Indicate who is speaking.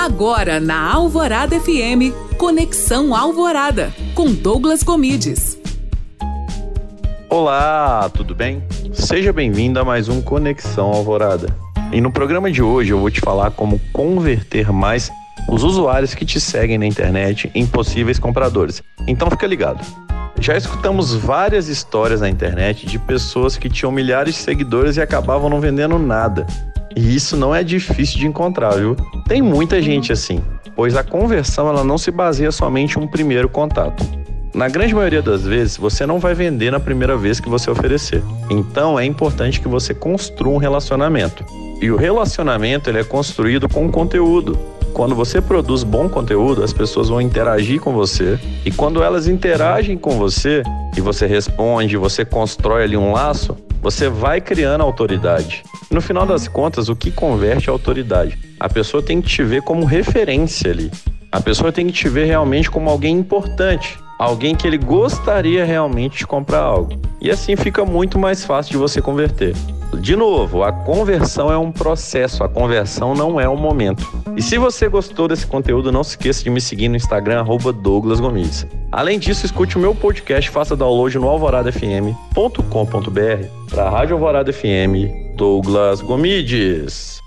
Speaker 1: Agora na Alvorada FM, Conexão Alvorada, com Douglas Comides.
Speaker 2: Olá, tudo bem? Seja bem-vindo a mais um Conexão Alvorada. E no programa de hoje eu vou te falar como converter mais os usuários que te seguem na internet em possíveis compradores. Então fica ligado. Já escutamos várias histórias na internet de pessoas que tinham milhares de seguidores e acabavam não vendendo nada. E isso não é difícil de encontrar, viu? Tem muita gente assim, pois a conversão ela não se baseia somente em um primeiro contato. Na grande maioria das vezes, você não vai vender na primeira vez que você oferecer. Então, é importante que você construa um relacionamento. E o relacionamento ele é construído com conteúdo. Quando você produz bom conteúdo, as pessoas vão interagir com você. E quando elas interagem com você e você responde, você constrói ali um laço, você vai criando autoridade. No final das contas, o que converte é autoridade? A pessoa tem que te ver como referência ali. A pessoa tem que te ver realmente como alguém importante, alguém que ele gostaria realmente de comprar algo. E assim fica muito mais fácil de você converter. De novo, a conversão é um processo, a conversão não é um momento. E se você gostou desse conteúdo, não se esqueça de me seguir no Instagram, Douglas Gomes. Além disso, escute o meu podcast, faça download no alvoradafm.com.br para a Rádio Alvorada FM, Douglas Gomides.